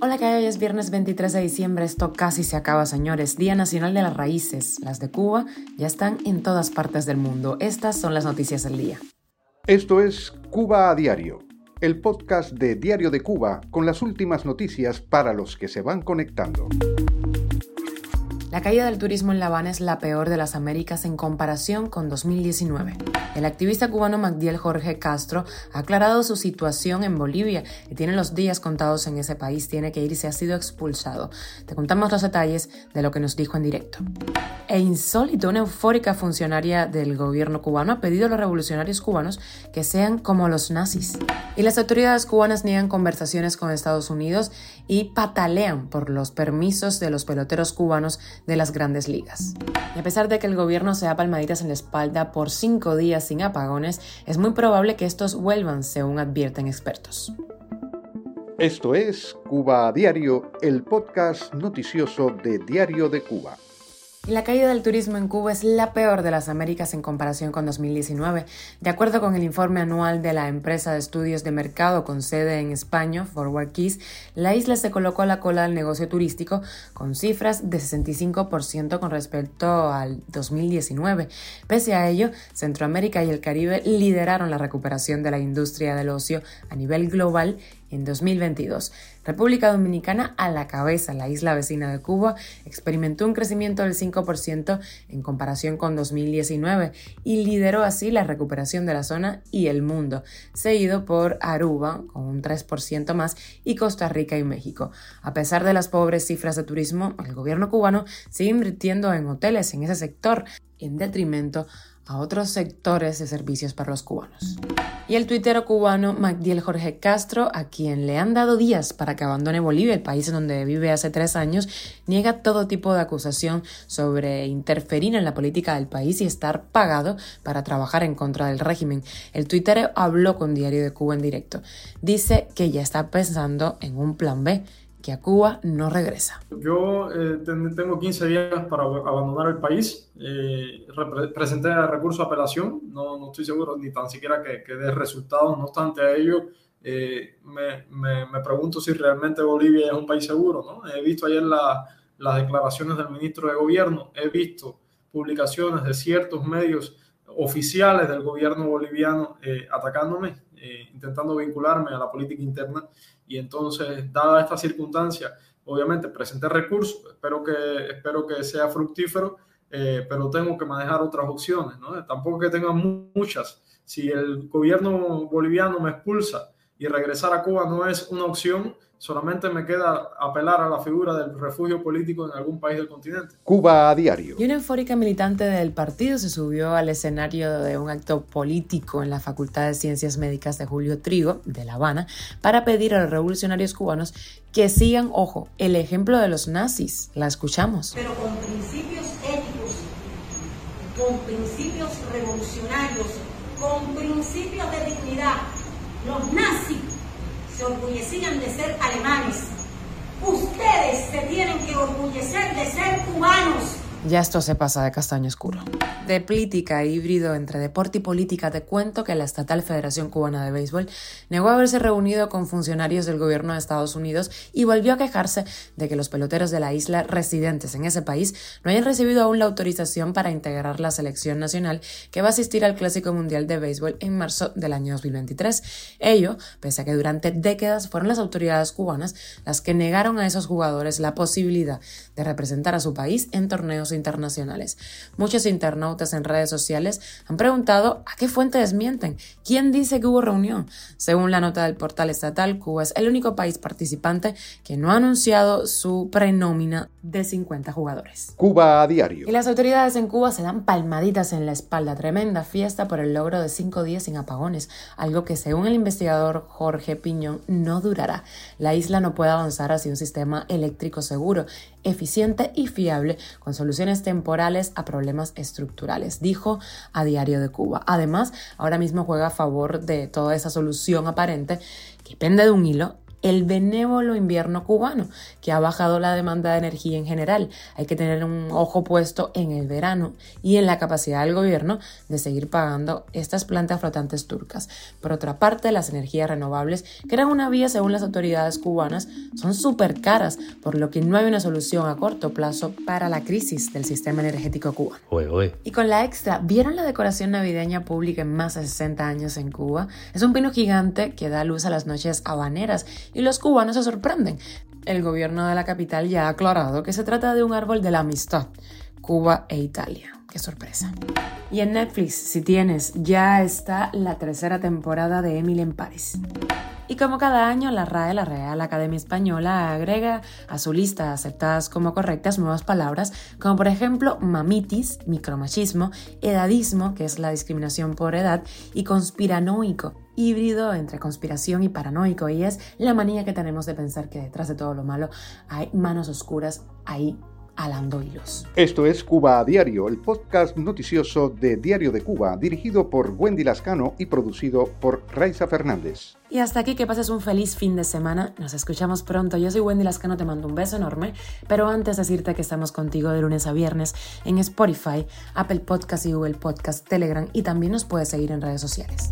Hola, que hoy es viernes 23 de diciembre. Esto casi se acaba, señores. Día Nacional de las Raíces. Las de Cuba ya están en todas partes del mundo. Estas son las noticias del día. Esto es Cuba a Diario, el podcast de Diario de Cuba con las últimas noticias para los que se van conectando. La caída del turismo en La Habana es la peor de las Américas en comparación con 2019. El activista cubano Magdiel Jorge Castro ha aclarado su situación en Bolivia y tiene los días contados en ese país, tiene que irse, ha sido expulsado. Te contamos los detalles de lo que nos dijo en directo. E insólito, una eufórica funcionaria del gobierno cubano ha pedido a los revolucionarios cubanos que sean como los nazis. Y las autoridades cubanas niegan conversaciones con Estados Unidos y patalean por los permisos de los peloteros cubanos de las grandes ligas. Y a pesar de que el gobierno se da palmaditas en la espalda por cinco días sin apagones, es muy probable que estos vuelvan, según advierten expertos. Esto es Cuba Diario, el podcast noticioso de Diario de Cuba la caída del turismo en Cuba es la peor de las Américas en comparación con 2019. De acuerdo con el informe anual de la empresa de estudios de mercado con sede en España, Forward Keys, la isla se colocó a la cola del negocio turístico con cifras de 65% con respecto al 2019. Pese a ello, Centroamérica y el Caribe lideraron la recuperación de la industria del ocio a nivel global en 2022. República Dominicana a la cabeza, la isla vecina de Cuba, experimentó un crecimiento del 5% en comparación con 2019 y lideró así la recuperación de la zona y el mundo, seguido por Aruba con un 3% más y Costa Rica y México. A pesar de las pobres cifras de turismo, el gobierno cubano sigue invirtiendo en hoteles en ese sector en detrimento a otros sectores de servicios para los cubanos. Y el tuitero cubano Magdiel Jorge Castro, a quien le han dado días para que abandone Bolivia, el país en donde vive hace tres años, niega todo tipo de acusación sobre interferir en la política del país y estar pagado para trabajar en contra del régimen. El tuitero habló con Diario de Cuba en directo. Dice que ya está pensando en un plan B que a Cuba no regresa. Yo eh, tengo 15 días para abandonar el país. Eh, presenté recurso de apelación. No, no, estoy seguro ni tan siquiera que, que dé resultados. No obstante a ello, eh, me, me, pregunto si realmente Bolivia es un país seguro. ¿no? He visto ayer las declaraciones del ministro de Gobierno. He visto publicaciones de ciertos medios oficiales del gobierno boliviano atacándome, intentando vincularme a la política interna y entonces, dada esta circunstancia, obviamente presenté recursos, espero que, espero que sea fructífero, eh, pero tengo que manejar otras opciones, ¿no? Tampoco que tenga muchas. Si el gobierno boliviano me expulsa y regresar a Cuba no es una opción, solamente me queda apelar a la figura del refugio político en algún país del continente. Cuba a diario. Y una eufórica militante del partido se subió al escenario de un acto político en la Facultad de Ciencias Médicas de Julio Trigo, de La Habana, para pedir a los revolucionarios cubanos que sigan, ojo, el ejemplo de los nazis. La escuchamos. Pero con principios éticos, con principios revolucionarios, con principios de dignidad. Los nazis se orgullecían de ser alemanes. Ustedes se tienen que orgullecer de ser cubanos. Ya esto se pasa de castaño oscuro. De política híbrido entre deporte y política, te cuento que la estatal Federación Cubana de Béisbol negó haberse reunido con funcionarios del gobierno de Estados Unidos y volvió a quejarse de que los peloteros de la isla residentes en ese país no hayan recibido aún la autorización para integrar la selección nacional que va a asistir al Clásico Mundial de Béisbol en marzo del año 2023. Ello, pese a que durante décadas fueron las autoridades cubanas las que negaron a esos jugadores la posibilidad de representar a su país en torneos internacionales. Muchos internautas en redes sociales han preguntado a qué fuente desmienten, quién dice que hubo reunión. Según la nota del portal estatal, Cuba es el único país participante que no ha anunciado su prenómina de 50 jugadores. Cuba a diario. Y las autoridades en Cuba se dan palmaditas en la espalda, tremenda fiesta por el logro de cinco días sin apagones, algo que según el investigador Jorge Piñón no durará. La isla no puede avanzar hacia un sistema eléctrico seguro, eficiente y fiable, con soluciones temporales a problemas estructurales, dijo a Diario de Cuba. Además, ahora mismo juega a favor de toda esa solución aparente que pende de un hilo el benévolo invierno cubano, que ha bajado la demanda de energía en general. Hay que tener un ojo puesto en el verano y en la capacidad del gobierno de seguir pagando estas plantas flotantes turcas. Por otra parte, las energías renovables, que eran una vía según las autoridades cubanas, son súper caras, por lo que no hay una solución a corto plazo para la crisis del sistema energético cubano. Y con la extra, ¿vieron la decoración navideña pública en más de 60 años en Cuba? Es un pino gigante que da luz a las noches habaneras y los cubanos se sorprenden. El gobierno de la capital ya ha aclarado que se trata de un árbol de la amistad, Cuba e Italia. Qué sorpresa. Y en Netflix, si tienes, ya está la tercera temporada de Emily en Paris. Y como cada año, la RAE, la Real Academia Española, agrega a su lista aceptadas como correctas nuevas palabras, como por ejemplo mamitis, micromachismo, edadismo, que es la discriminación por edad, y conspiranoico, híbrido entre conspiración y paranoico, y es la manía que tenemos de pensar que detrás de todo lo malo hay manos oscuras ahí alando hilos. Esto es Cuba a Diario, el podcast noticioso de Diario de Cuba, dirigido por Wendy Lascano y producido por Raiza Fernández. Y hasta aquí que pases un feliz fin de semana. Nos escuchamos pronto. Yo soy Wendy Lascano, te mando un beso enorme. Pero antes decirte que estamos contigo de lunes a viernes en Spotify, Apple Podcast y Google Podcast, Telegram y también nos puedes seguir en redes sociales.